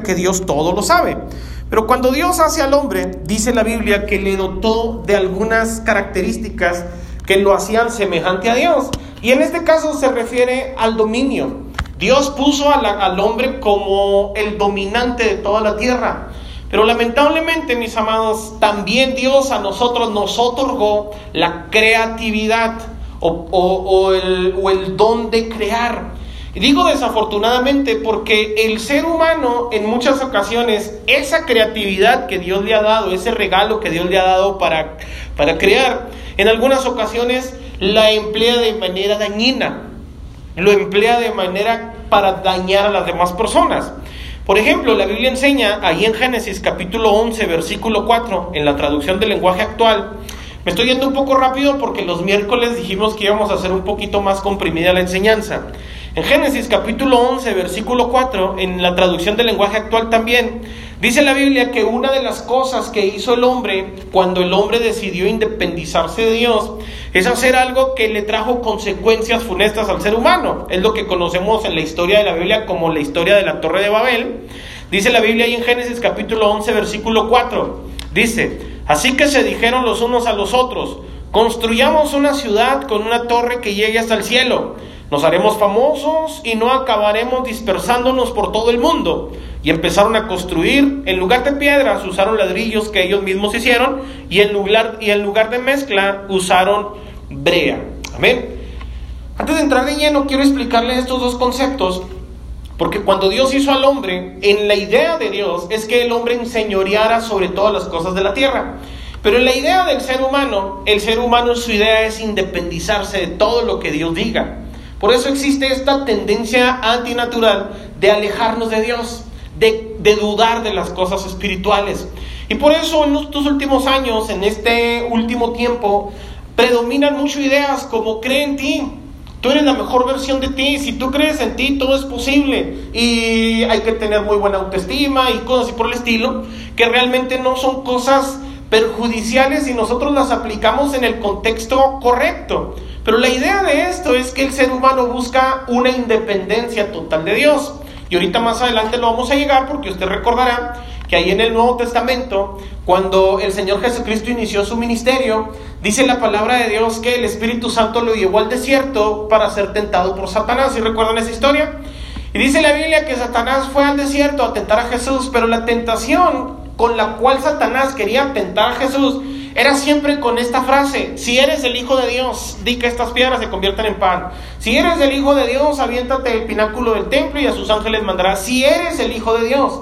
que Dios todo lo sabe. Pero cuando Dios hace al hombre, dice la Biblia que le dotó de algunas características que lo hacían semejante a Dios. Y en este caso se refiere al dominio. Dios puso al hombre como el dominante de toda la tierra. Pero lamentablemente, mis amados, también Dios a nosotros nos otorgó la creatividad o, el, o el don de crear. Y digo desafortunadamente porque el ser humano en muchas ocasiones, esa creatividad que Dios le ha dado, ese regalo que Dios le ha dado para, para crear, en algunas ocasiones la emplea de manera dañina, lo emplea de manera para dañar a las demás personas. Por ejemplo, la Biblia enseña ahí en Génesis capítulo 11, versículo 4, en la traducción del lenguaje actual, me estoy yendo un poco rápido porque los miércoles dijimos que íbamos a hacer un poquito más comprimida la enseñanza. En Génesis capítulo 11, versículo 4, en la traducción del lenguaje actual también, dice la Biblia que una de las cosas que hizo el hombre cuando el hombre decidió independizarse de Dios es hacer algo que le trajo consecuencias funestas al ser humano. Es lo que conocemos en la historia de la Biblia como la historia de la Torre de Babel. Dice la Biblia ahí en Génesis capítulo 11, versículo 4. Dice, así que se dijeron los unos a los otros, construyamos una ciudad con una torre que llegue hasta el cielo nos haremos famosos y no acabaremos dispersándonos por todo el mundo. Y empezaron a construir, en lugar de piedras, usaron ladrillos que ellos mismos hicieron, y en lugar, y en lugar de mezcla, usaron brea. Amén. Antes de entrar de lleno, quiero explicarle estos dos conceptos, porque cuando Dios hizo al hombre, en la idea de Dios es que el hombre enseñoreara sobre todas las cosas de la tierra. Pero en la idea del ser humano, el ser humano su idea es independizarse de todo lo que Dios diga. Por eso existe esta tendencia antinatural de alejarnos de Dios, de, dudar de las cosas espirituales. Y por eso en estos últimos años, en este último tiempo, predominan mucho ideas como cree en ti, Tú eres la mejor versión de ti. Si tú crees en ti, todo es posible. Y hay que tener muy buena autoestima y cosas así por el estilo, que realmente no son cosas perjudiciales si nosotros las aplicamos en el contexto correcto. Pero la idea de esto es que el ser humano busca una independencia total de Dios. Y ahorita más adelante lo vamos a llegar porque usted recordará que ahí en el Nuevo Testamento, cuando el Señor Jesucristo inició su ministerio, dice la palabra de Dios que el Espíritu Santo lo llevó al desierto para ser tentado por Satanás. ¿Y recuerdan esa historia? Y dice la Biblia que Satanás fue al desierto a tentar a Jesús, pero la tentación con la cual Satanás quería tentar a Jesús era siempre con esta frase, si eres el Hijo de Dios, di que estas piedras se conviertan en pan. Si eres el Hijo de Dios, aviéntate el pináculo del templo y a sus ángeles mandará. Si eres el Hijo de Dios.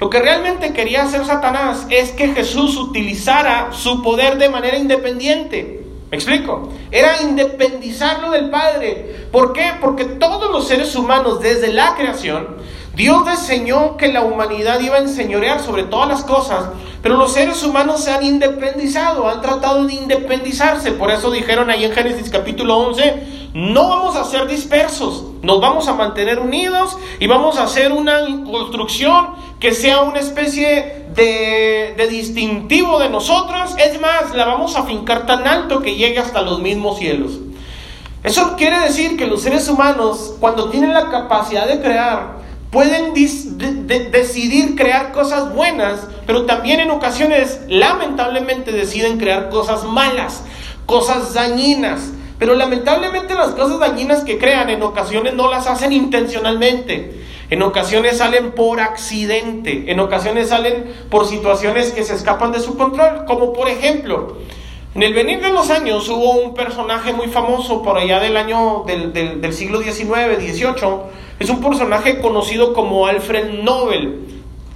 Lo que realmente quería hacer Satanás es que Jesús utilizara su poder de manera independiente. ¿Me explico? Era independizarlo del Padre. ¿Por qué? Porque todos los seres humanos desde la creación Dios diseñó que la humanidad iba a enseñorear sobre todas las cosas, pero los seres humanos se han independizado, han tratado de independizarse. Por eso dijeron ahí en Génesis capítulo 11, no vamos a ser dispersos, nos vamos a mantener unidos y vamos a hacer una construcción que sea una especie de, de distintivo de nosotros. Es más, la vamos a fincar tan alto que llegue hasta los mismos cielos. Eso quiere decir que los seres humanos, cuando tienen la capacidad de crear, pueden decidir crear cosas buenas, pero también en ocasiones lamentablemente deciden crear cosas malas, cosas dañinas. Pero lamentablemente las cosas dañinas que crean en ocasiones no las hacen intencionalmente. En ocasiones salen por accidente, en ocasiones salen por situaciones que se escapan de su control, como por ejemplo, en el venir de los años hubo un personaje muy famoso por allá del año del, del siglo XIX, XVIII, es un personaje conocido como Alfred Nobel.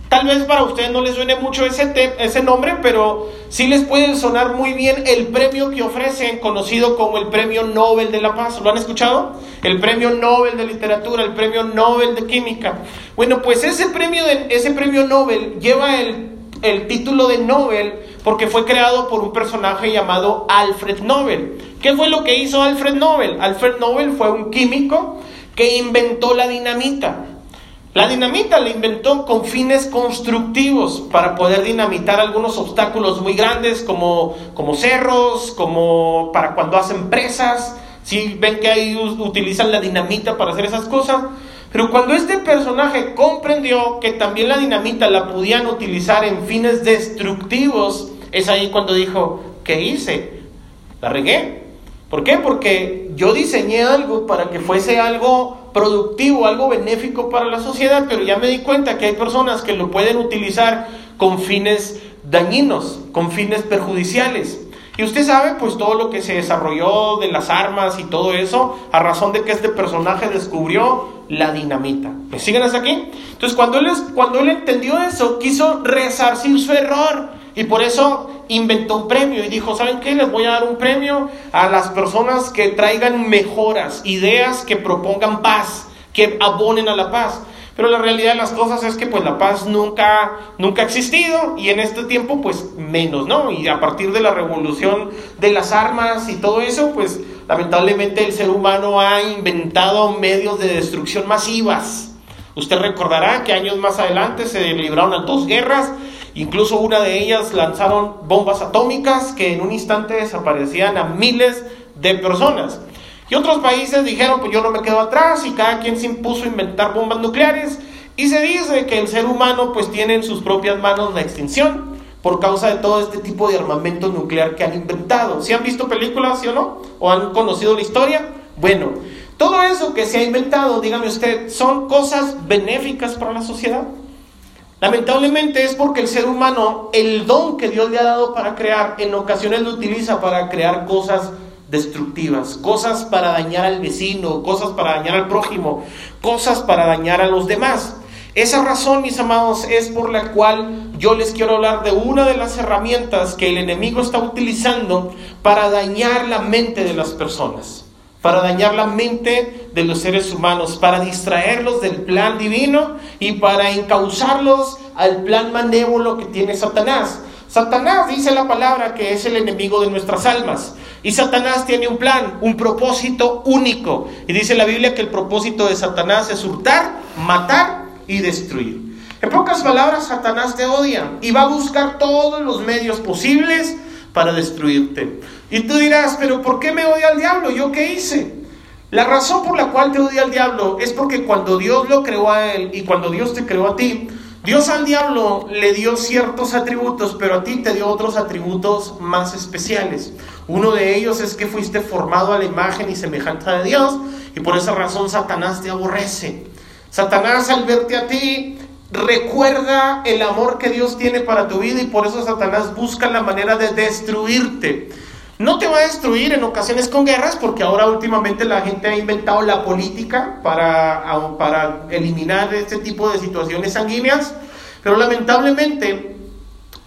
Tal vez para ustedes no les suene mucho ese, ese nombre, pero sí les puede sonar muy bien el premio que ofrecen, conocido como el Premio Nobel de la Paz. ¿Lo han escuchado? El Premio Nobel de Literatura, el Premio Nobel de Química. Bueno, pues ese premio, de, ese premio Nobel lleva el, el título de Nobel porque fue creado por un personaje llamado Alfred Nobel. ¿Qué fue lo que hizo Alfred Nobel? Alfred Nobel fue un químico que inventó la dinamita. La dinamita la inventó con fines constructivos para poder dinamitar algunos obstáculos muy grandes como, como cerros, como para cuando hacen presas. Si ven que ahí utilizan la dinamita para hacer esas cosas. Pero cuando este personaje comprendió que también la dinamita la podían utilizar en fines destructivos, es ahí cuando dijo, ¿qué hice? La regué. ¿Por qué? Porque yo diseñé algo para que fuese algo productivo, algo benéfico para la sociedad, pero ya me di cuenta que hay personas que lo pueden utilizar con fines dañinos, con fines perjudiciales. Y usted sabe pues todo lo que se desarrolló de las armas y todo eso a razón de que este personaje descubrió la dinamita. ¿Me siguen hasta aquí? Entonces cuando él, cuando él entendió eso, quiso resarcir su error y por eso inventó un premio y dijo, ¿saben qué? Les voy a dar un premio a las personas que traigan mejoras, ideas que propongan paz, que abonen a la paz. Pero la realidad de las cosas es que pues la paz nunca, nunca ha existido y en este tiempo pues menos, ¿no? Y a partir de la revolución de las armas y todo eso, pues lamentablemente el ser humano ha inventado medios de destrucción masivas. Usted recordará que años más adelante se libraron a dos guerras, incluso una de ellas lanzaron bombas atómicas que en un instante desaparecían a miles de personas. Y otros países dijeron, pues yo no me quedo atrás y cada quien se impuso a inventar bombas nucleares. Y se dice que el ser humano pues tiene en sus propias manos la extinción por causa de todo este tipo de armamento nuclear que han inventado. ¿Si han visto películas, sí o no? ¿O han conocido la historia? Bueno, todo eso que se ha inventado, dígame usted, ¿son cosas benéficas para la sociedad? Lamentablemente es porque el ser humano, el don que Dios le ha dado para crear, en ocasiones lo utiliza para crear cosas destructivas, cosas para dañar al vecino, cosas para dañar al prójimo, cosas para dañar a los demás. Esa razón, mis amados, es por la cual yo les quiero hablar de una de las herramientas que el enemigo está utilizando para dañar la mente de las personas, para dañar la mente de los seres humanos, para distraerlos del plan divino y para encauzarlos al plan manévolo que tiene Satanás. Satanás dice la palabra que es el enemigo de nuestras almas. Y Satanás tiene un plan, un propósito único. Y dice la Biblia que el propósito de Satanás es hurtar, matar y destruir. En pocas palabras, Satanás te odia y va a buscar todos los medios posibles para destruirte. Y tú dirás, pero ¿por qué me odia el diablo? ¿Yo qué hice? La razón por la cual te odia el diablo es porque cuando Dios lo creó a él y cuando Dios te creó a ti, Dios al diablo le dio ciertos atributos, pero a ti te dio otros atributos más especiales. Uno de ellos es que fuiste formado a la imagen y semejanza de Dios y por esa razón Satanás te aborrece. Satanás al verte a ti recuerda el amor que Dios tiene para tu vida y por eso Satanás busca la manera de destruirte. No te va a destruir en ocasiones con guerras, porque ahora últimamente la gente ha inventado la política para, para eliminar este tipo de situaciones sanguíneas, pero lamentablemente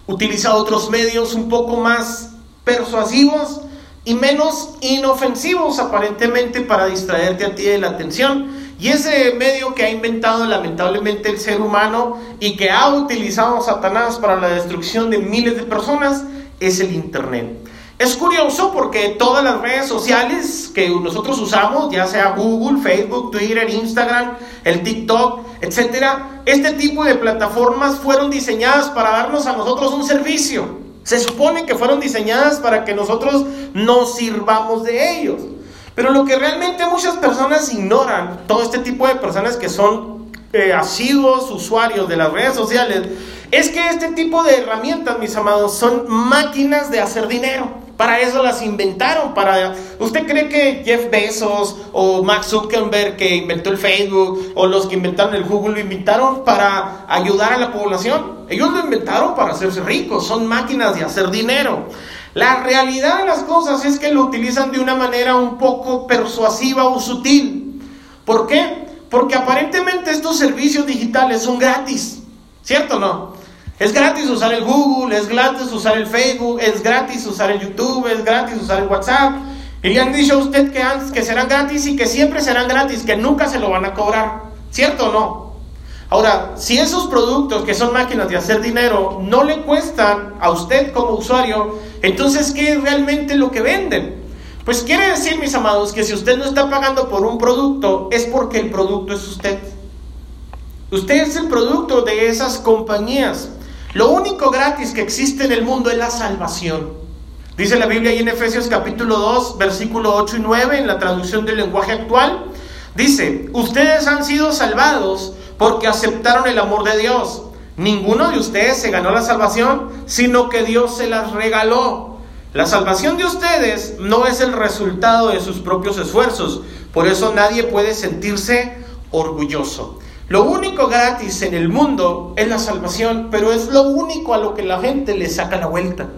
utiliza otros medios un poco más persuasivos y menos inofensivos aparentemente para distraerte a ti de la atención. Y ese medio que ha inventado lamentablemente el ser humano y que ha utilizado Satanás para la destrucción de miles de personas es el Internet. Es curioso porque todas las redes sociales que nosotros usamos, ya sea Google, Facebook, Twitter, Instagram, el TikTok, etcétera, este tipo de plataformas fueron diseñadas para darnos a nosotros un servicio. Se supone que fueron diseñadas para que nosotros nos sirvamos de ellos. Pero lo que realmente muchas personas ignoran, todo este tipo de personas que son eh, asiduos usuarios de las redes sociales, es que este tipo de herramientas, mis amados, son máquinas de hacer dinero. Para eso las inventaron. Para... ¿Usted cree que Jeff Bezos o Max Zuckerberg que inventó el Facebook o los que inventaron el Google lo inventaron para ayudar a la población? Ellos lo inventaron para hacerse ricos. Son máquinas de hacer dinero. La realidad de las cosas es que lo utilizan de una manera un poco persuasiva o sutil. ¿Por qué? Porque aparentemente estos servicios digitales son gratis. ¿Cierto o no? Es gratis usar el Google, es gratis usar el Facebook, es gratis usar el YouTube, es gratis usar el WhatsApp. Y le han dicho a usted que, que serán gratis y que siempre serán gratis, que nunca se lo van a cobrar. ¿Cierto o no? Ahora, si esos productos que son máquinas de hacer dinero no le cuestan a usted como usuario, entonces ¿qué es realmente lo que venden? Pues quiere decir, mis amados, que si usted no está pagando por un producto, es porque el producto es usted. Usted es el producto de esas compañías. Lo único gratis que existe en el mundo es la salvación. Dice la Biblia ahí en Efesios capítulo 2, versículo 8 y 9, en la traducción del lenguaje actual. Dice, ustedes han sido salvados porque aceptaron el amor de Dios. Ninguno de ustedes se ganó la salvación, sino que Dios se las regaló. La salvación de ustedes no es el resultado de sus propios esfuerzos, por eso nadie puede sentirse orgulloso. Lo único gratis en el mundo es la salvación, pero es lo único a lo que la gente le saca la vuelta.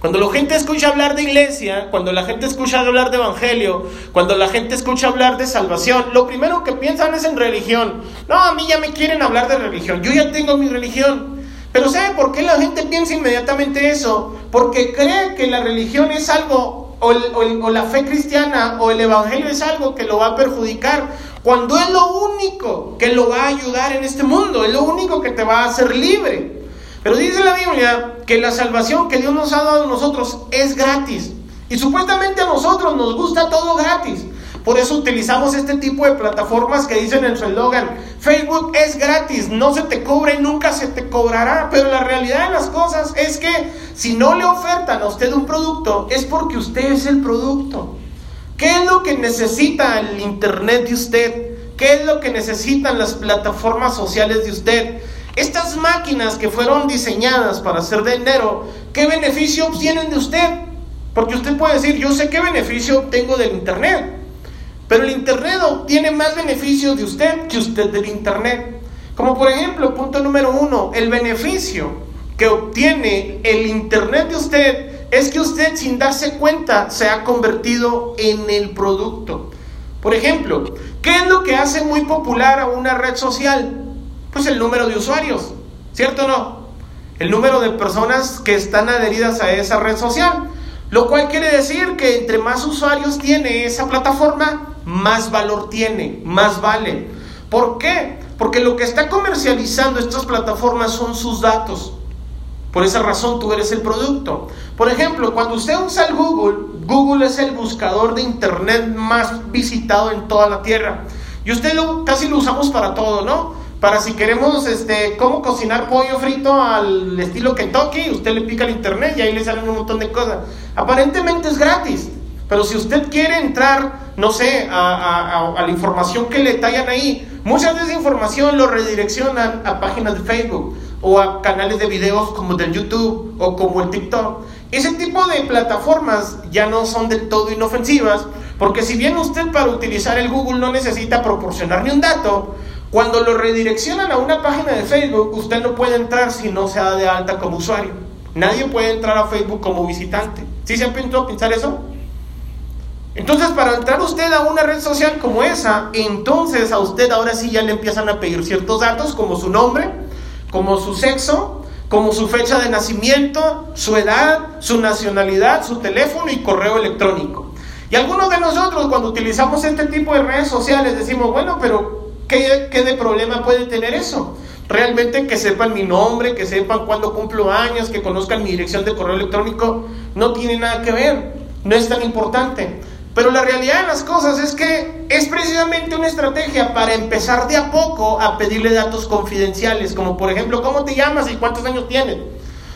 Cuando la gente escucha hablar de iglesia, cuando la gente escucha hablar de evangelio, cuando la gente escucha hablar de salvación, lo primero que piensan es en religión. No, a mí ya me quieren hablar de religión, yo ya tengo mi religión. Pero ¿sabe por qué la gente piensa inmediatamente eso? Porque cree que la religión es algo, o, la fe cristiana, o el evangelio es algo que lo va a perjudicar, cuando es lo único que lo va a ayudar en este mundo, es lo único que te va a hacer libre. Pero dice la Biblia que la salvación que Dios nos ha dado a nosotros es gratis. Y supuestamente a nosotros nos gusta todo gratis. Por eso utilizamos este tipo de plataformas que dicen en su eslogan, Facebook es gratis, no se te cobra y nunca se te cobrará. Pero la realidad de las cosas es que si no le ofertan a usted un producto, es porque usted es el producto. ¿Qué es lo que necesita el Internet de usted? ¿Qué es lo que necesitan las plataformas sociales de usted? Estas máquinas que fueron diseñadas para hacer dinero, ¿qué beneficio obtienen de usted? Porque usted puede decir, yo sé qué beneficio obtengo del Internet, pero el Internet obtiene más beneficios de usted que usted del Internet. Como por ejemplo, punto número uno, el beneficio que obtiene el Internet de usted es que usted sin darse cuenta se ha convertido en el producto. Por ejemplo, ¿qué es lo que hace muy popular a una red social? Pues el número de usuarios, ¿cierto o no? El número de personas que están adheridas a esa red social. Lo cual quiere decir que entre más usuarios tiene esa plataforma, más valor tiene, más vale. ¿Por qué? Porque lo que está comercializando estas plataformas son sus datos. Por esa razón tú eres el producto. Por ejemplo, cuando usted usa el Google, Google es el buscador de Internet más visitado en toda la Tierra. Y usted lo, casi lo usamos para todo, ¿no? Para si queremos, este, cómo cocinar pollo frito al estilo Kentucky, usted le pica el internet y ahí le salen un montón de cosas. Aparentemente es gratis, pero si usted quiere entrar, no sé, a, la información que le tallan ahí, muchas de esa información lo redireccionan a páginas de Facebook o a canales de videos como del YouTube o como el TikTok. Ese tipo de plataformas ya no son del todo inofensivas, porque si bien usted para utilizar el Google no necesita proporcionar ni un dato, cuando lo redireccionan a una página de Facebook, usted no puede entrar si no se da de alta como usuario. Nadie puede entrar a Facebook como visitante. ¿Sí se ha pensado pensar eso? Entonces, para entrar usted a una red social como esa, entonces a usted ahora sí ya le empiezan a pedir ciertos datos como su nombre, como su sexo, como su fecha de nacimiento, su edad, su nacionalidad, su teléfono y correo electrónico. Y algunos de nosotros cuando utilizamos este tipo de redes sociales decimos, bueno, pero ¿Qué, de problema puede tener eso? Realmente que sepan mi nombre, que sepan cuándo cumplo años, que conozcan mi dirección de correo electrónico, no tiene nada que ver, no es tan importante. Pero la realidad de las cosas es que es precisamente una estrategia para empezar de a poco a pedirle datos confidenciales, como por ejemplo, ¿cómo te llamas y cuántos años tienes?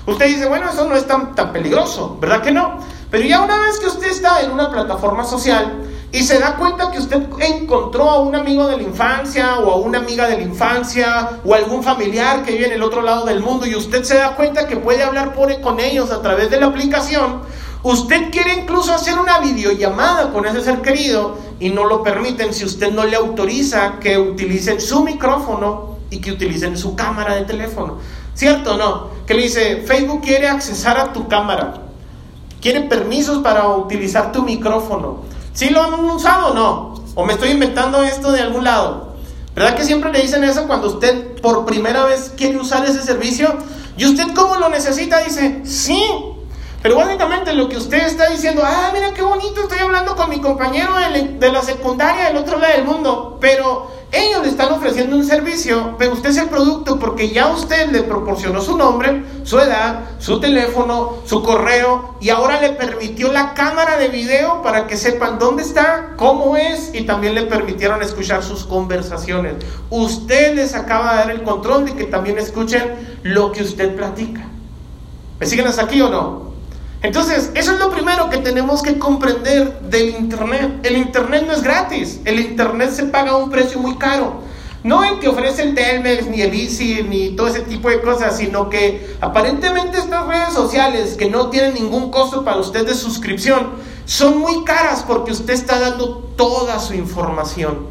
Usted dice, bueno, eso no es tan, tan peligroso, ¿verdad que no? Pero ya una vez que usted está en una plataforma social, y se da cuenta que usted encontró a un amigo de la infancia o a una amiga de la infancia o algún familiar que vive en el otro lado del mundo y usted se da cuenta que puede hablar por, con ellos a través de la aplicación, usted quiere incluso hacer una videollamada con ese ser querido y no lo permiten si usted no le autoriza que utilicen su micrófono y que utilicen su cámara de teléfono. ¿Cierto o no? Que le dice, Facebook quiere accesar a tu cámara, quiere permisos para utilizar tu micrófono ¿Sí lo han usado o no? ¿O me estoy inventando esto de algún lado? ¿Verdad que siempre le dicen eso cuando usted por primera vez quiere usar ese servicio? ¿Y usted cómo lo necesita? Dice, sí. Pero básicamente lo que usted está diciendo, ah, mira qué bonito, estoy hablando con mi compañero de, la secundaria del otro lado del mundo, pero ellos le están ofreciendo un servicio, pero usted es el producto porque ya usted le proporcionó su nombre, su edad, su teléfono, su correo y ahora le permitió la cámara de video para que sepan dónde está, cómo es y también le permitieron escuchar sus conversaciones. Usted les acaba de dar el control de que también escuchen lo que usted platica. ¿Me siguen hasta aquí o no? Entonces, eso es lo primero que tenemos que comprender del Internet. El Internet no es gratis, el Internet se paga un precio muy caro. No en que ofrecen Telmex, ni el Easy, ni todo ese tipo de cosas, sino que aparentemente estas redes sociales que no tienen ningún costo para usted de suscripción, son muy caras porque usted está dando toda su información.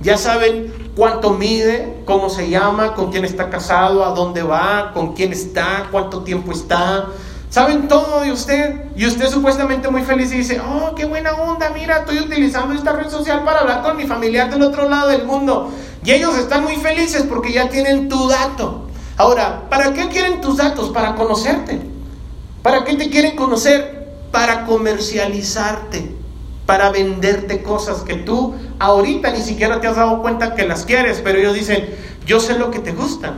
Ya saben cuánto mide, cómo se llama, con quién está casado, a dónde va, con quién está, cuánto tiempo está, Saben todo de usted y usted supuestamente muy feliz y dice, oh, qué buena onda, mira, estoy utilizando esta red social para hablar con mi familiar del otro lado del mundo. Y ellos están muy felices porque ya tienen tu dato. Ahora, ¿para qué quieren tus datos? Para conocerte. ¿Para qué te quieren conocer? Para comercializarte, para venderte cosas que tú ahorita ni siquiera te has dado cuenta que las quieres, pero ellos dicen, yo sé lo que te gusta.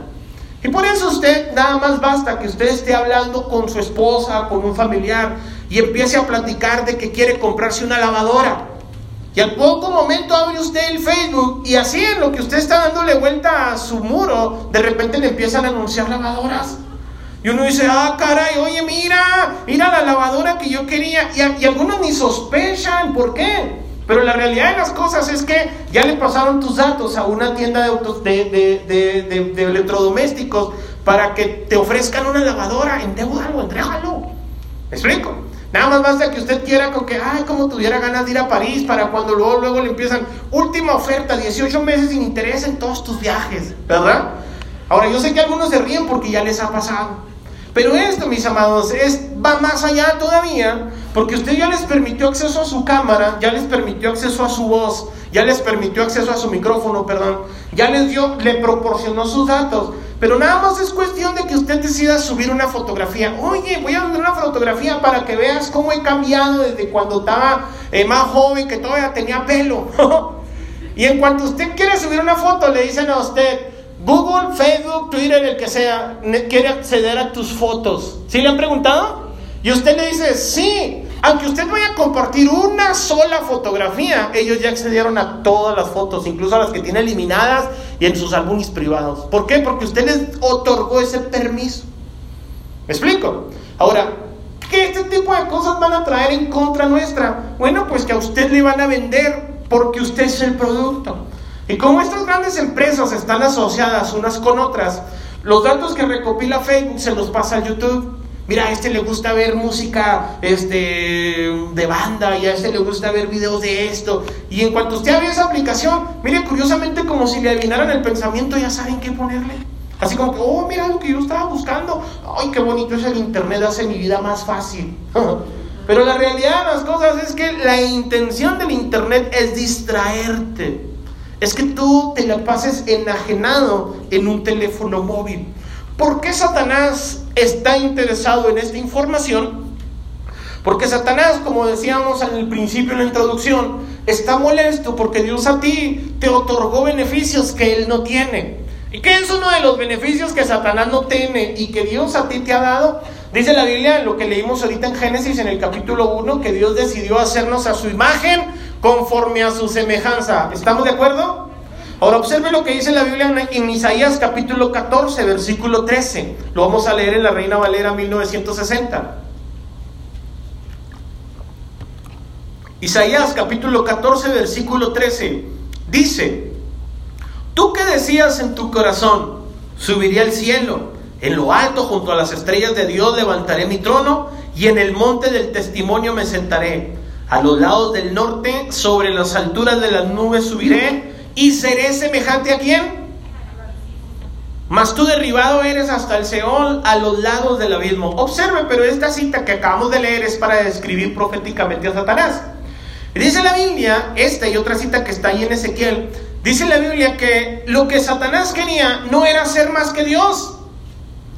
Y por eso usted nada más basta que usted esté hablando con su esposa, con un familiar, y empiece a platicar de que quiere comprarse una lavadora. Y al poco momento abre usted el Facebook y así en lo que usted está dándole vuelta a su muro, de repente le empiezan a anunciar lavadoras. Y uno dice, ah, caray, oye, mira, mira la lavadora que yo quería. Y, y algunos ni sospechan, ¿por qué? Pero la realidad de las cosas es que ya le pasaron tus datos a una tienda de, autos, de, electrodomésticos para que te ofrezcan una lavadora. Endeudalo, entrégalo. ¿Me explico? Nada más basta que usted quiera con que, ay, como tuviera ganas de ir a París para cuando luego, luego le empiezan, última oferta, 18 meses sin interés en todos tus viajes, ¿verdad? Ahora, yo sé que algunos se ríen porque ya les ha pasado. Pero esto, mis amados, es, va más allá todavía, porque usted ya les permitió acceso a su cámara, ya les permitió acceso a su voz, ya les permitió acceso a su micrófono, perdón, ya les dio, le proporcionó sus datos. Pero nada más es cuestión de que usted decida subir una fotografía. Oye, voy a subir una fotografía para que veas cómo he cambiado desde cuando estaba eh, más joven, que todavía tenía pelo. y en cuanto usted quiere subir una foto, le dicen a usted, Google, Facebook, Twitter, el que sea, quiere acceder a tus fotos. ¿Sí le han preguntado? Y usted le dice, sí, aunque usted vaya a compartir una sola fotografía, ellos ya accedieron a todas las fotos, incluso a las que tiene eliminadas y en sus álbumes privados. ¿Por qué? Porque usted les otorgó ese permiso. ¿Me explico? Ahora, ¿qué este tipo de cosas van a traer en contra nuestra? Bueno, pues que a usted le van a vender porque usted es el producto. Y como estas grandes empresas están asociadas unas con otras, los datos que recopila Facebook se los pasa a YouTube. Mira, a este le gusta ver música este, de banda y a este le gusta ver videos de esto. Y en cuanto usted abre esa aplicación, mire, curiosamente como si le adivinaran el pensamiento, ya saben qué ponerle. Así como que, oh, mira lo que yo estaba buscando. Ay, qué bonito es el Internet, hace mi vida más fácil. Pero la realidad de las cosas es que la intención del Internet es distraerte es que tú te la pases enajenado en un teléfono móvil. ¿Por qué Satanás está interesado en esta información? Porque Satanás, como decíamos el principio en la introducción, está molesto porque Dios a ti te otorgó beneficios que Él no tiene. ¿Y qué es uno de los beneficios que Satanás no tiene y que Dios a ti te ha dado? Dice la Biblia, lo que leímos ahorita en Génesis en el capítulo 1, que Dios decidió hacernos a su imagen conforme a su semejanza. ¿Estamos de acuerdo? Ahora observe lo que dice la Biblia en Isaías capítulo 14, versículo 13. Lo vamos a leer en la Reina Valera 1960. Isaías capítulo 14, versículo 13. Dice, tú que decías en tu corazón, subiré al cielo en lo alto, junto a las estrellas de Dios, levantaré mi trono y en el monte del testimonio me sentaré. A los lados del norte, sobre las alturas de las nubes subiré y seré semejante a quién? Mas tú derribado eres hasta el Seol, a los lados del abismo. Observe, pero esta cita que acabamos de leer es para describir proféticamente a Satanás. Dice la Biblia, esta y otra cita que está ahí en Ezequiel, dice la Biblia que lo que Satanás quería no era ser más que Dios.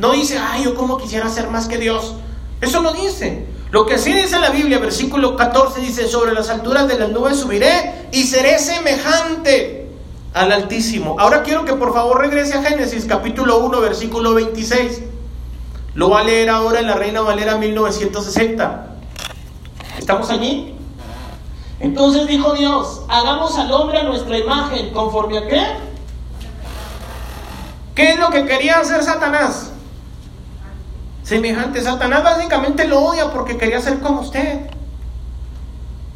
No dice, ay, yo como quisiera ser más que Dios. Eso no dice. Lo que sí dice la Biblia, versículo 14, dice, sobre las alturas de las nubes subiré y seré semejante al Altísimo. Ahora quiero que por favor regrese a Génesis capítulo 1, versículo 26. Lo va a leer ahora en la Reina Valera 1960. ¿Estamos allí? Entonces dijo Dios, hagamos al hombre a nuestra imagen, conforme a qué? ¿Qué es lo que quería hacer Satanás? Semejante. Satanás básicamente lo odia porque quería ser como usted.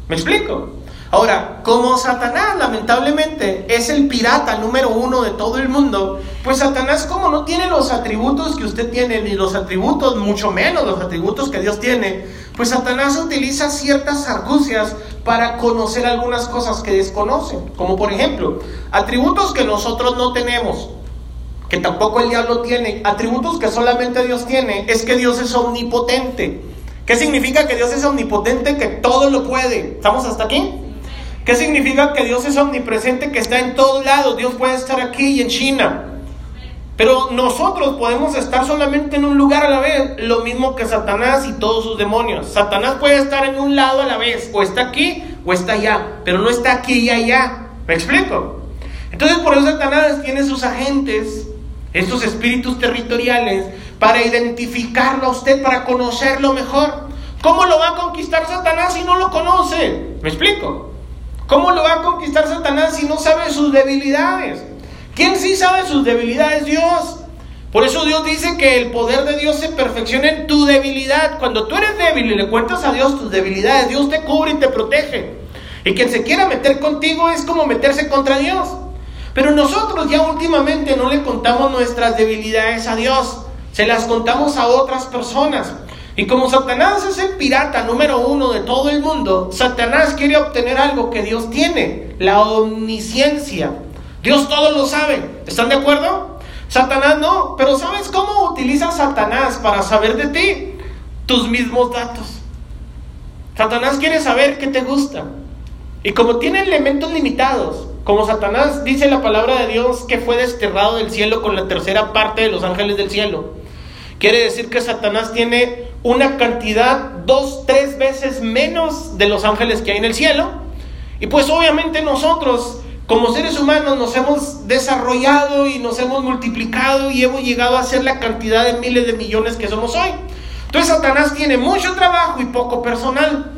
¿Me explico? Ahora, como Satanás lamentablemente es el pirata número uno de todo el mundo, pues Satanás como no tiene los atributos que usted tiene, ni los atributos, mucho menos los atributos que Dios tiene, pues Satanás utiliza ciertas argucias para conocer algunas cosas que desconocen, como por ejemplo, atributos que nosotros no tenemos, que tampoco el diablo tiene, atributos que solamente Dios tiene, es que Dios es omnipotente. ¿Qué significa que Dios es omnipotente, que todo lo puede? ¿Estamos hasta aquí? ¿Qué significa que Dios es omnipresente, que está en todos lados? Dios puede estar aquí y en China. Pero nosotros podemos estar solamente en un lugar a la vez, lo mismo que Satanás y todos sus demonios. Satanás puede estar en un lado a la vez, o está aquí o está allá, pero no está aquí y allá. ¿Me explico? Entonces por eso Satanás tiene sus agentes, estos espíritus territoriales, para identificarlo a usted, para conocerlo mejor. ¿Cómo lo va a conquistar Satanás si no lo conoce? ¿Me explico? ¿Cómo lo va a conquistar Satanás si no sabe sus debilidades? ¿Quién sí sabe sus debilidades? Dios. Por eso Dios dice que el poder de Dios se perfecciona en tu debilidad. Cuando tú eres débil y le cuentas a Dios tus debilidades, Dios te cubre y te protege. Y quien se quiera meter contigo es como meterse contra Dios. Pero nosotros ya últimamente no le contamos nuestras debilidades a Dios, se las contamos a otras personas. Y como Satanás es el pirata número uno de todo el mundo, Satanás quiere obtener algo que Dios tiene, la omnisciencia. Dios todo lo sabe. ¿Están de acuerdo? Satanás no, pero ¿sabes cómo utiliza Satanás para saber de ti? Tus mismos datos. Satanás quiere saber qué te gusta. Y como tiene elementos limitados, como Satanás dice la palabra de Dios que fue desterrado del cielo con la tercera parte de los ángeles del cielo, quiere decir que Satanás tiene una cantidad dos, tres veces menos de los ángeles que hay en el cielo. Y pues obviamente nosotros como seres humanos nos hemos desarrollado y nos hemos multiplicado y hemos llegado a ser la cantidad de miles de millones que somos hoy. Entonces Satanás tiene mucho trabajo y poco personal.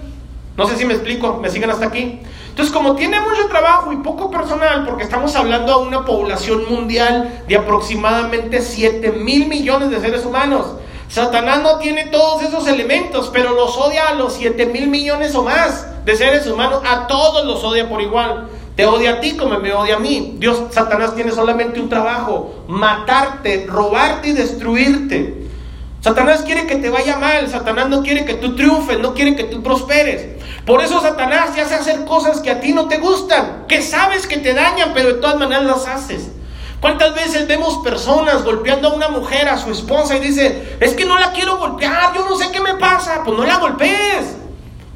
No sé si me explico, me siguen hasta aquí. Entonces, como tiene mucho trabajo y poco personal, porque estamos hablando de una población mundial de aproximadamente 7 mil millones de seres humanos, Satanás no tiene todos esos elementos, pero los odia a los 7 mil millones o más de seres humanos. A todos los odia por igual. Te odia a ti como me odia a mí. Dios, Satanás tiene solamente un trabajo, matarte, robarte y destruirte. Satanás quiere que te vaya mal, Satanás no quiere que tú triunfes, no quiere que tú prosperes. Por eso Satanás te hace hacer cosas que a ti no te gustan, que sabes que te dañan, pero de todas maneras las haces. ¿Cuántas veces vemos personas golpeando a una mujer, a su esposa, y dice, es que no la quiero golpear, yo no sé qué me pasa? Pues no la golpees.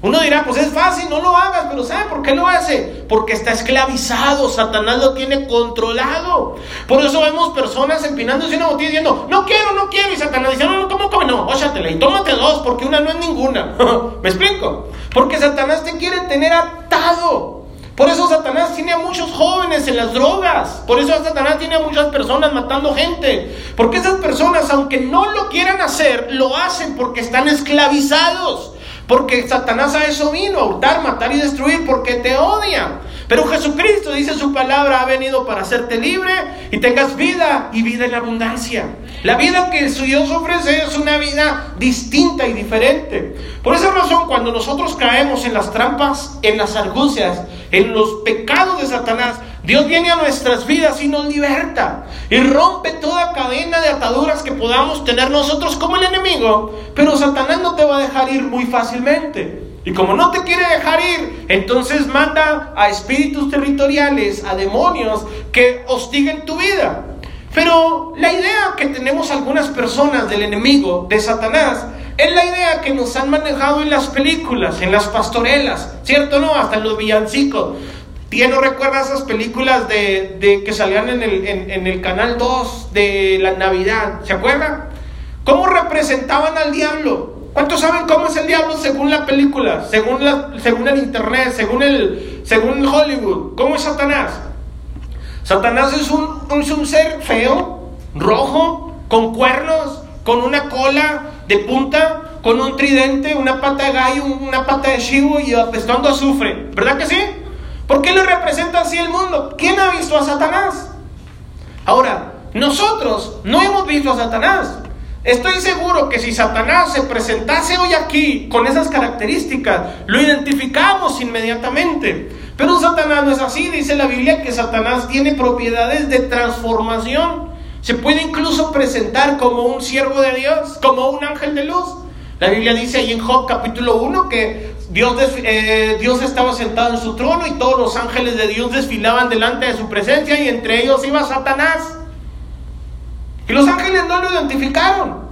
Uno dirá, pues es fácil, no lo hagas, pero ¿sabe por qué lo hace? Porque está esclavizado, Satanás lo tiene controlado. Por eso vemos personas empinándose una botella diciendo, no quiero, no quiero, y Satanás dice, no, no, ¿cómo, cómo? No, óchatela y tómate dos, porque una no es ninguna. ¿Me explico? Porque Satanás te quiere tener atado. Por eso Satanás tiene a muchos jóvenes en las drogas. Por eso Satanás tiene a muchas personas matando gente. Porque esas personas, aunque no lo quieran hacer, lo hacen porque están esclavizados. Porque Satanás a eso vino, a hurtar, matar y destruir, porque te odia. Pero Jesucristo dice su palabra ha venido para hacerte libre y tengas vida y vida en abundancia. La vida que su Dios ofrece es una vida distinta y diferente. Por esa razón, cuando nosotros caemos en las trampas, en las argucias, en los pecados de Satanás, Dios viene a nuestras vidas y nos liberta y rompe toda cadena de ataduras que podamos tener nosotros como el enemigo. Pero Satanás no te va a dejar ir muy fácilmente. Y como no te quiere dejar ir, entonces manda a espíritus territoriales, a demonios que hostiguen tu vida. Pero la idea que tenemos algunas personas del enemigo, de Satanás, es la idea que nos han manejado en las películas, en las pastorelas, ¿cierto no? Hasta en los villancicos. ¿Quién no recuerda esas películas de, que salían en el, en el canal 2 de la Navidad? ¿Se acuerdan? ¿Cómo representaban al diablo? ¿Cuántos saben cómo es el diablo según la película, según, la, según el internet, según, el, según Hollywood? ¿Cómo es Satanás? Satanás es un, es un ser feo, rojo, con cuernos, con una cola de punta, con un tridente, una pata de gallo, una pata de chivo y apestando azufre. ¿Verdad que sí? ¿Por qué le representa así el mundo? ¿Quién ha visto a Satanás? Ahora, nosotros no hemos visto a Satanás. Estoy seguro que si Satanás se presentase hoy aquí con esas características, lo identificamos inmediatamente. Pero Satanás no es así, dice la Biblia que Satanás tiene propiedades de transformación. Se puede incluso presentar como un siervo de Dios, como un ángel de luz. La Biblia dice ahí en Job capítulo 1 que Dios, eh, Dios estaba sentado en su trono y todos los ángeles de Dios desfilaban delante de su presencia y entre ellos iba Satanás. Y los ángeles no lo identificaron.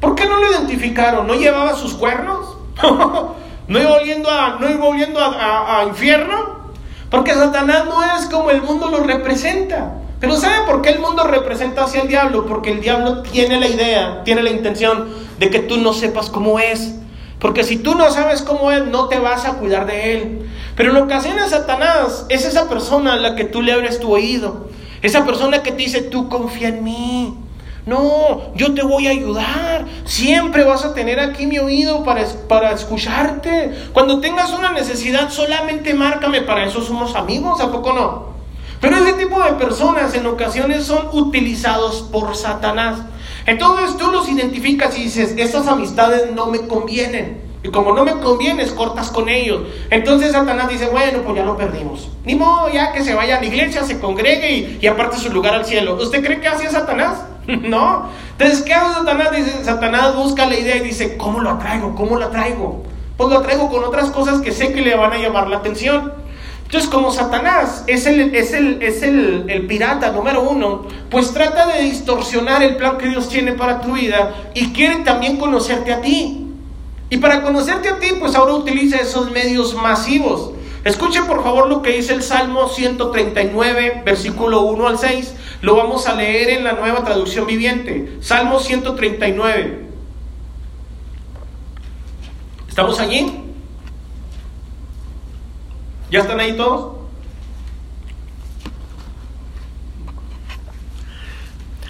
¿Por qué no lo identificaron? ¿No llevaba sus cuernos? ¿No iba oliendo a, no iba oliendo a, infierno? Porque Satanás no es como el mundo lo representa. Pero ¿sabe por qué el mundo representa hacia el diablo? Porque el diablo tiene la idea, tiene la intención de que tú no sepas cómo es. Porque si tú no sabes cómo es, no te vas a cuidar de él. Pero lo que hace Satanás es esa persona a la que tú le abres tu oído. Esa persona que te dice, tú confía en mí. No, yo te voy a ayudar. Siempre vas a tener aquí mi oído para, para escucharte. Cuando tengas una necesidad, solamente márcame. Para eso somos amigos, ¿a poco no? Pero ese tipo de personas en ocasiones son utilizados por Satanás. Entonces tú los identificas y dices, estas amistades no me convienen. Y como no me convienes, cortas con ellos. Entonces Satanás dice, bueno, pues ya lo perdimos. Ni modo, ya que se vaya a la iglesia, se congregue y, y aparte su lugar al cielo. ¿Usted cree que hace Satanás? no. Entonces, ¿qué hace Satanás? Dice, Satanás busca la idea y dice, ¿cómo lo atraigo? ¿Cómo lo atraigo? Pues lo atraigo con otras cosas que sé que le van a llamar la atención. Entonces, como Satanás es el, es el, es el, el pirata número uno, pues trata de distorsionar el plan que Dios tiene para tu vida y quiere también conocerte a ti. Y para conocerte a ti, pues ahora utiliza esos medios masivos. Escuchen por favor lo que dice el Salmo 139, versículo 1 al 6. Lo vamos a leer en la nueva traducción viviente. Salmo 139. ¿Estamos allí? ¿Ya están ahí todos?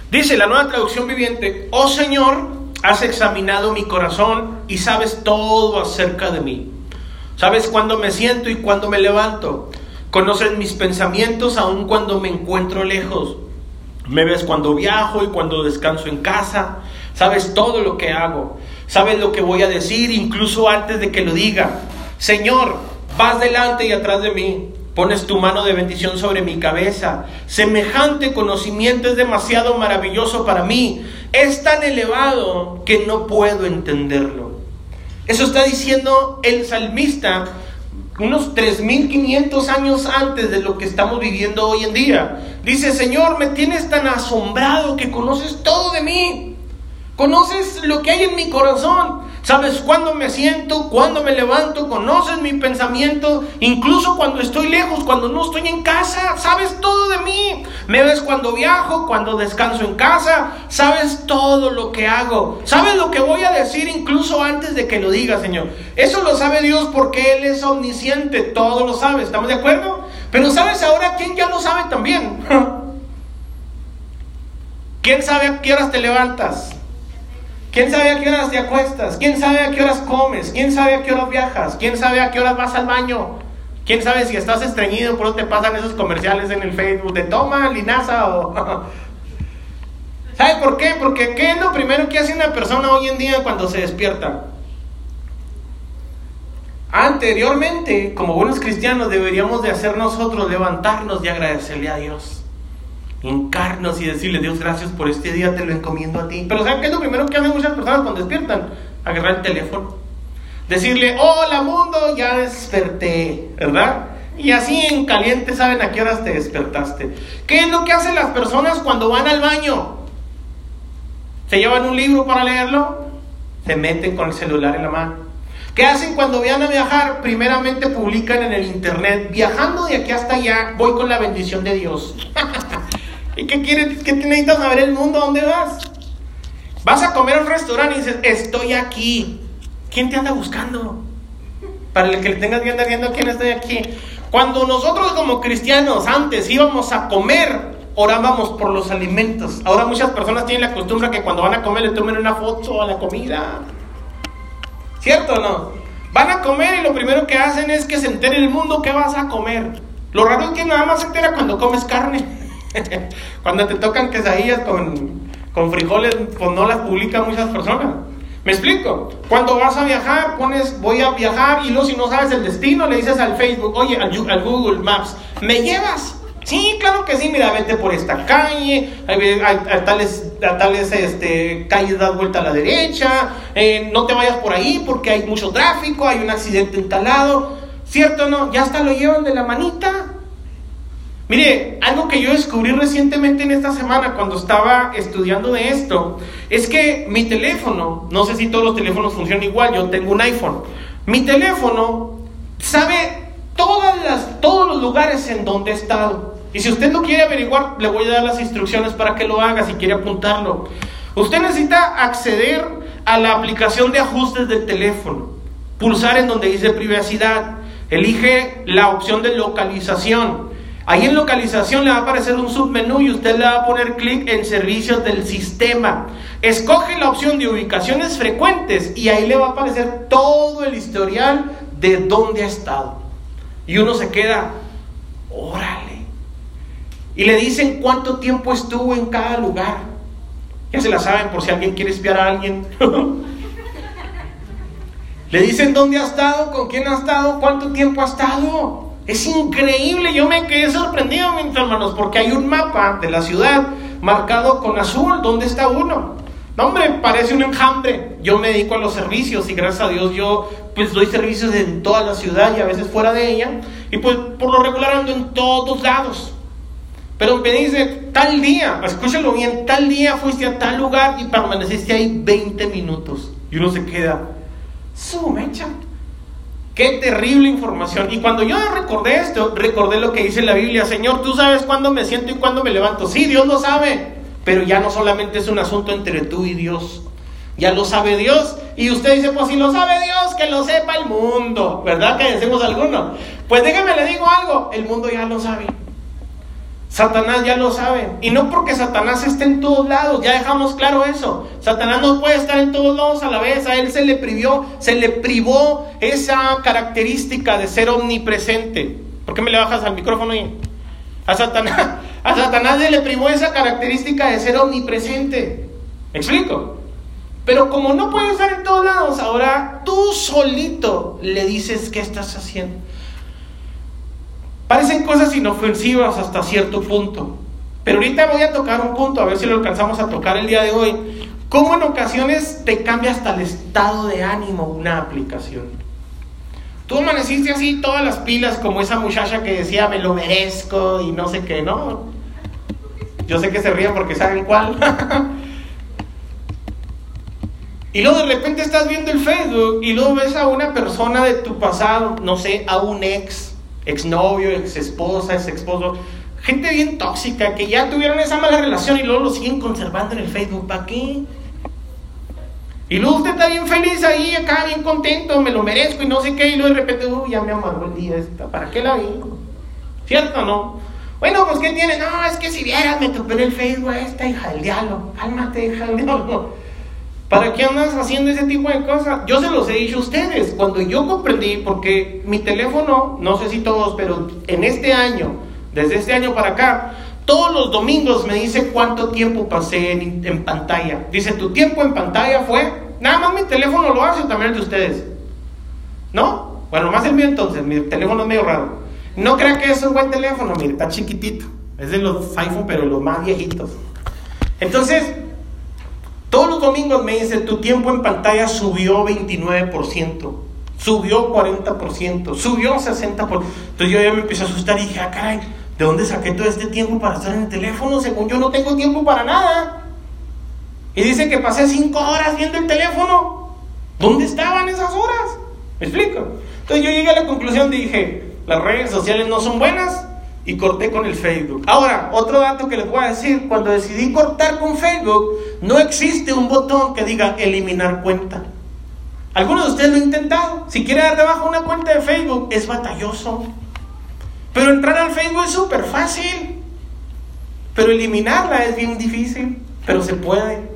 Dice la nueva traducción viviente, oh Señor, has examinado mi corazón y sabes todo acerca de mí. Sabes cuándo me siento y cuándo me levanto. Conoces mis pensamientos aun cuando me encuentro lejos. Me ves cuando viajo y cuando descanso en casa. Sabes todo lo que hago. Sabes lo que voy a decir incluso antes de que lo diga. Señor, vas delante y atrás de mí. Pones tu mano de bendición sobre mi cabeza. Semejante conocimiento es demasiado maravilloso para mí. Es tan elevado que no puedo entenderlo. Eso está diciendo el salmista unos 3.500 años antes de lo que estamos viviendo hoy en día. Dice, Señor, me tienes tan asombrado que conoces todo de mí. Conoces lo que hay en mi corazón. Sabes cuándo me siento, cuándo me levanto, conoces mi pensamiento, incluso cuando estoy lejos, cuando no estoy en casa, sabes todo de mí. Me ves cuando viajo, cuando descanso en casa, sabes todo lo que hago. Sabes lo que voy a decir incluso antes de que lo diga, Señor. Eso lo sabe Dios porque Él es omnisciente, todo lo sabe, ¿estamos de acuerdo? Pero ¿sabes ahora quién ya lo sabe también? ¿Quién sabe a qué horas te levantas? ¿Quién sabe a qué horas te acuestas? ¿Quién sabe a qué horas comes? ¿Quién sabe a qué horas viajas? ¿Quién sabe a qué horas vas al baño? ¿Quién sabe si estás estreñido? Por dónde te pasan esos comerciales en el Facebook de toma, linaza o... ¿Sabe por qué? Porque ¿qué es lo primero que hace una persona hoy en día cuando se despierta? Anteriormente, como buenos cristianos, deberíamos de hacer nosotros levantarnos y agradecerle a Dios hincarnos y decirle, Dios, gracias por este día, te lo encomiendo a ti. Pero ¿saben qué es lo primero que hacen muchas personas cuando despiertan? Agarrar el teléfono. Decirle, hola mundo, ya desperté, ¿verdad? Y así en caliente saben a qué horas te despertaste. ¿Qué es lo que hacen las personas cuando van al baño? ¿Se llevan un libro para leerlo? Se meten con el celular en la mano. ¿Qué hacen cuando van a viajar? Primeramente publican en el internet, viajando de aquí hasta allá, voy con la bendición de Dios. ¿Y qué quieres? ¿Qué necesitas saber el mundo? ¿Dónde vas? Vas a comer a un restaurante y dices, estoy aquí. ¿Quién te anda buscando? Para el que le tengas que andar viendo quién estoy aquí. Cuando nosotros como cristianos antes íbamos a comer, orábamos por los alimentos. Ahora muchas personas tienen la costumbre que cuando van a comer le tomen una foto a la comida. ¿Cierto o no? Van a comer y lo primero que hacen es que se entere el mundo qué vas a comer. Lo raro es que nada más se entera cuando comes carne. Cuando te tocan quesadillas con, con frijoles, pues no las publican muchas personas. ¿Me explico? Cuando vas a viajar, pones voy a viajar y luego si no sabes el destino, le dices al Facebook, oye, al, Google Maps, ¿me llevas? Sí, claro que sí, mira, vete por esta calle, hay, tales, tales este, calles das vuelta a la derecha, eh, no te vayas por ahí porque hay mucho tráfico, hay un accidente instalado, ¿cierto o no? Ya hasta lo llevan de la manita. Mire, algo que yo descubrí recientemente en esta semana cuando estaba estudiando de esto, es que mi teléfono, no sé si todos los teléfonos funcionan igual, yo tengo un iPhone, mi teléfono sabe todas todos los lugares en donde he estado. Y si usted no quiere averiguar, le voy a dar las instrucciones para que lo haga si quiere apuntarlo. Usted necesita acceder a la aplicación de ajustes del teléfono, pulsar en donde dice privacidad, elige la opción de localización. Ahí en localización le va a aparecer un submenú y usted le va a poner clic en servicios del sistema. Escoge la opción de ubicaciones frecuentes y ahí le va a aparecer todo el historial de dónde ha estado. Y uno se queda, órale. Y le dicen cuánto tiempo estuvo en cada lugar. Ya se la saben por si alguien quiere espiar a alguien. le dicen dónde ha estado, con quién ha estado, cuánto tiempo ha estado. Es increíble, yo me quedé sorprendido, mis hermanos, porque hay un mapa de la ciudad marcado con azul. ¿Dónde está uno? No, hombre, parece un enjambre. Yo me dedico a los servicios y gracias a Dios yo pues doy servicios en toda la ciudad y a veces fuera de ella. Y pues por lo regular ando en todos lados. Pero me dice, tal día, escúchalo bien, tal día fuiste a tal lugar y permaneciste ahí 20 minutos. Y uno se queda, su mecha. Qué terrible información. Y cuando yo recordé esto, recordé lo que dice la Biblia, Señor, tú sabes cuándo me siento y cuándo me levanto. Sí, Dios lo sabe, pero ya no solamente es un asunto entre tú y Dios. Ya lo sabe Dios. Y usted dice, pues si lo sabe Dios, que lo sepa el mundo. ¿Verdad que decimos alguno? Pues déjame le digo algo, el mundo ya lo sabe. Satanás ya lo sabe. Y no porque Satanás esté en todos lados, ya dejamos claro eso. Satanás no puede estar en todos lados a la vez. A él se le privó, se le privó esa característica de ser omnipresente. ¿Por qué me le bajas al micrófono ahí? A Satanás, a Satanás se le privó esa característica de ser omnipresente. ¿Me explico? Pero como no puede estar en todos lados, ahora tú solito le dices qué estás haciendo. Parecen cosas inofensivas hasta cierto punto. Pero ahorita voy a tocar un punto, a ver si lo alcanzamos a tocar el día de hoy. ¿Cómo en ocasiones te cambia hasta el estado de ánimo una aplicación? Tú amaneciste así todas las pilas como esa muchacha que decía me lo merezco y no sé qué, ¿no? Yo sé que se ríen porque saben cuál. y luego de repente estás viendo el Facebook y luego ves a una persona de tu pasado, no sé, a un ex exnovio, ex esposa, ex esposo, gente bien tóxica que ya tuvieron esa mala relación y luego lo siguen conservando en el Facebook. ¿Para qué? Y luego usted está bien feliz ahí, acá bien contento, me lo merezco y no sé qué, y luego de repente, uy, ya me amargó el día esta, ¿para qué la vi? ¿Cierto o no? Bueno, pues ¿qué tiene? No, es que si vieras, me topé en el Facebook esta hija del diablo. Cálmate, hija del diablo. ¿Para qué andas haciendo ese tipo de cosas? Yo se los he dicho a ustedes. Cuando yo comprendí, porque mi teléfono, no sé si todos, pero en este año, desde este año para acá, todos los domingos me dice cuánto tiempo pasé en, pantalla. Dice, tu tiempo en pantalla fue, nada más mi teléfono lo hace, también el de ustedes. ¿No? Bueno, más el mío entonces, mi teléfono es medio raro. No crean que es un buen teléfono, mire, está chiquitito. Es de los iPhone, pero los más viejitos. Entonces, todos los domingos me dice, tu tiempo en pantalla subió 29%, subió 40%, subió 60%. Entonces yo ya me empecé a asustar y dije, ah, caray, ¿de dónde saqué todo este tiempo para estar en el teléfono? Según yo no tengo tiempo para nada. Y dice que pasé 5 horas viendo el teléfono. ¿Dónde estaban esas horas? ¿Me explico? Entonces yo llegué a la conclusión dije, las redes sociales no son buenas, y corté con el Facebook. Ahora, otro dato que les voy a decir, cuando decidí cortar con Facebook, no existe un botón que diga eliminar cuenta. Algunos de ustedes lo han intentado. Si quiere dar debajo una cuenta de Facebook, es batalloso. Pero entrar al Facebook es súper fácil. Pero eliminarla es bien difícil. Pero se puede.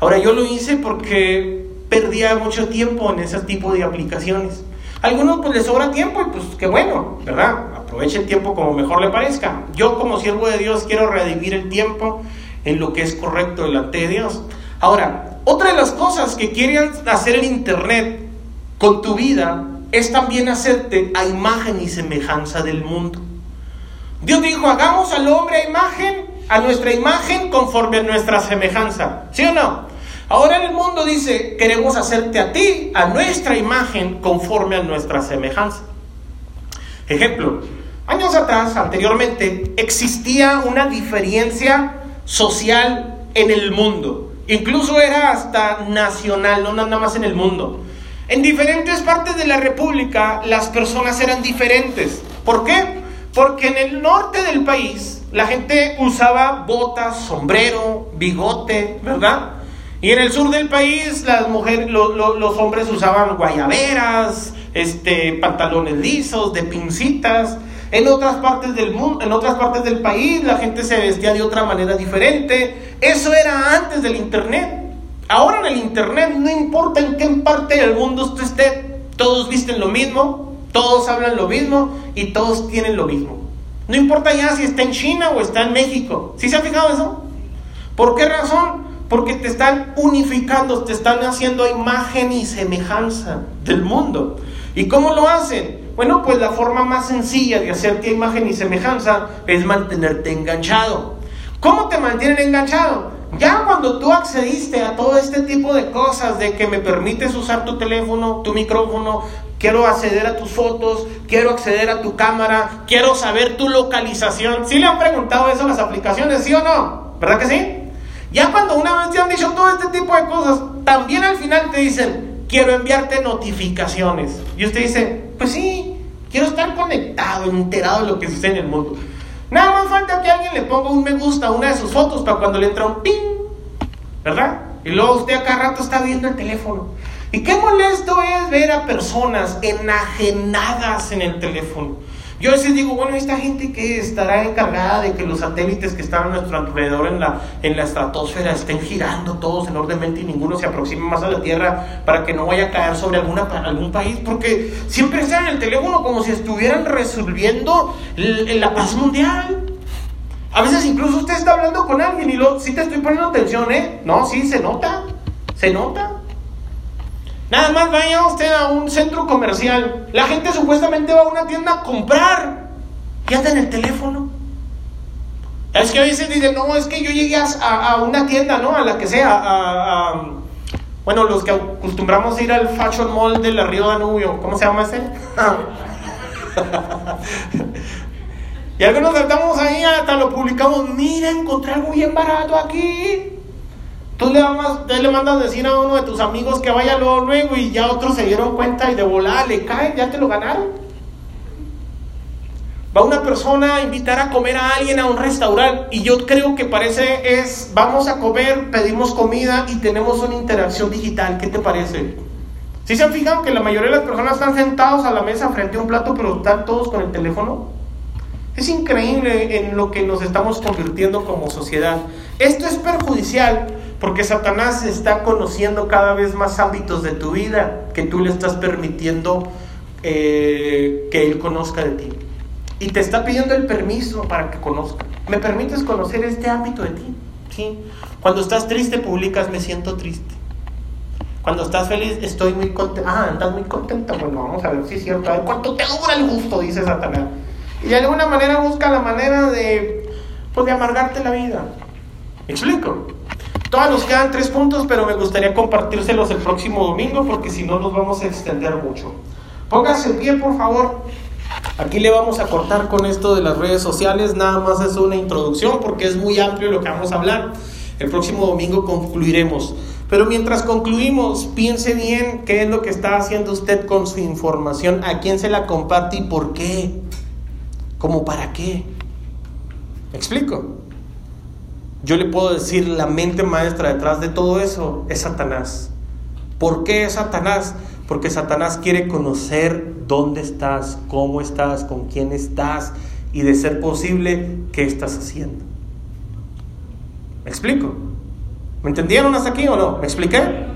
Ahora, yo lo hice porque perdía mucho tiempo en ese tipo de aplicaciones. algunos pues les sobra tiempo y pues qué bueno, ¿verdad? Aproveche el tiempo como mejor le parezca. Yo como siervo de Dios quiero redimir el tiempo en lo que es correcto delante de Dios. Ahora, otra de las cosas que quieren hacer en Internet con tu vida es también hacerte a imagen y semejanza del mundo. Dios dijo, hagamos al hombre a imagen, a nuestra imagen conforme a nuestra semejanza. ¿Sí o no? Ahora el mundo dice, queremos hacerte a ti, a nuestra imagen, conforme a nuestra semejanza. Ejemplo, años atrás, anteriormente, existía una diferencia social en el mundo. Incluso era hasta nacional, no nada más en el mundo. En diferentes partes de la República las personas eran diferentes. ¿Por qué? Porque en el norte del país la gente usaba botas, sombrero, bigote, ¿verdad? Y en el sur del país las mujeres, los hombres usaban guayaberas, este, pantalones lisos, de pincitas. En otras partes del mundo, en otras partes del país la gente se vestía de otra manera diferente. Eso era antes del internet. Ahora en el internet no importa en qué parte del mundo usted esté, todos visten lo mismo, todos hablan lo mismo y todos tienen lo mismo. No importa ya si está en China o está en México. ¿Sí se ha fijado eso? ¿Por qué razón? Porque te están unificando, te están haciendo imagen y semejanza del mundo. ¿Y cómo lo hacen? Bueno, pues la forma más sencilla de hacerte imagen y semejanza es mantenerte enganchado. ¿Cómo te mantienen enganchado? Ya cuando tú accediste a todo este tipo de cosas, de que me permites usar tu teléfono, tu micrófono, quiero acceder a tus fotos, quiero acceder a tu cámara, quiero saber tu localización. ¿Sí le han preguntado eso a las aplicaciones, sí o no? ¿Verdad que sí? Ya cuando una vez te han dicho todo este tipo de cosas, también al final te dicen, quiero enviarte notificaciones. Y usted dice, pues sí, quiero estar conectado, enterado de lo que sucede en el mundo. Nada más falta que alguien le ponga un me gusta a una de sus fotos para cuando le entra un ping, ¿verdad? Y luego usted acá rato está viendo el teléfono. Y qué molesto es ver a personas enajenadas en el teléfono. Yo a veces digo, bueno, esta gente que estará encargada de que los satélites que están a nuestro alrededor en la, en la estratosfera estén girando todos enormemente y ninguno se aproxime más a la Tierra para que no vaya a caer sobre alguna, algún país, porque siempre están en el teléfono como si estuvieran resolviendo la paz mundial. A veces incluso usted está hablando con alguien y lo, sí te estoy poniendo atención, ¿eh? No, sí, se nota, se nota. Nada más vaya usted a un centro comercial. La gente supuestamente va a una tienda a comprar y anda en el teléfono. Es que a veces dicen, no, es que yo llegué a, una tienda, ¿no? A la que sea, a, bueno, los que acostumbramos a ir al Fashion Mall de la Río Danubio, ¿cómo se llama ese? y algunos saltamos ahí, hasta lo publicamos, mira, encontré algo bien barato aquí. Tú le, le mandas decir a uno de tus amigos que vaya luego, y ya otros se dieron cuenta y de volada le cae, ya te lo ganaron. Va una persona a invitar a comer a alguien a un restaurante y yo creo que parece es, vamos a comer, pedimos comida y tenemos una interacción digital. ¿Qué te parece? ¿Sí se han fijado que la mayoría de las personas están sentados a la mesa frente a un plato pero están todos con el teléfono? Es increíble en lo que nos estamos convirtiendo como sociedad. Esto es perjudicial porque Satanás está conociendo cada vez más ámbitos de tu vida que tú le estás permitiendo eh, que Él conozca de ti. Y te está pidiendo el permiso para que conozca. ¿Me permites conocer este ámbito de ti? ¿Sí? Cuando estás triste, publicas, me siento triste. Cuando estás feliz, estoy muy contento. Ah, estás muy contenta. Bueno, vamos a ver si es cierto. A ver cuánto te dura el gusto, dice Satanás. Y de alguna manera busca la manera de, pues, de amargarte la vida. ¿Me explico? Nos quedan tres puntos, pero me gustaría compartírselos el próximo domingo porque si no nos vamos a extender mucho. Póngase en pie, por favor. Aquí le vamos a cortar con esto de las redes sociales. Nada más es una introducción porque es muy amplio lo que vamos a hablar. El próximo domingo concluiremos. Pero mientras concluimos, piense bien qué es lo que está haciendo usted con su información, a quién se la comparte y por qué. ¿Cómo para qué? ¿Me explico? Yo le puedo decir, la mente maestra detrás de todo eso es Satanás. ¿Por qué es Satanás? Porque Satanás quiere conocer dónde estás, cómo estás, con quién estás y de ser posible, qué estás haciendo. ¿Me explico? ¿Me entendieron hasta aquí o no? ¿Me expliqué?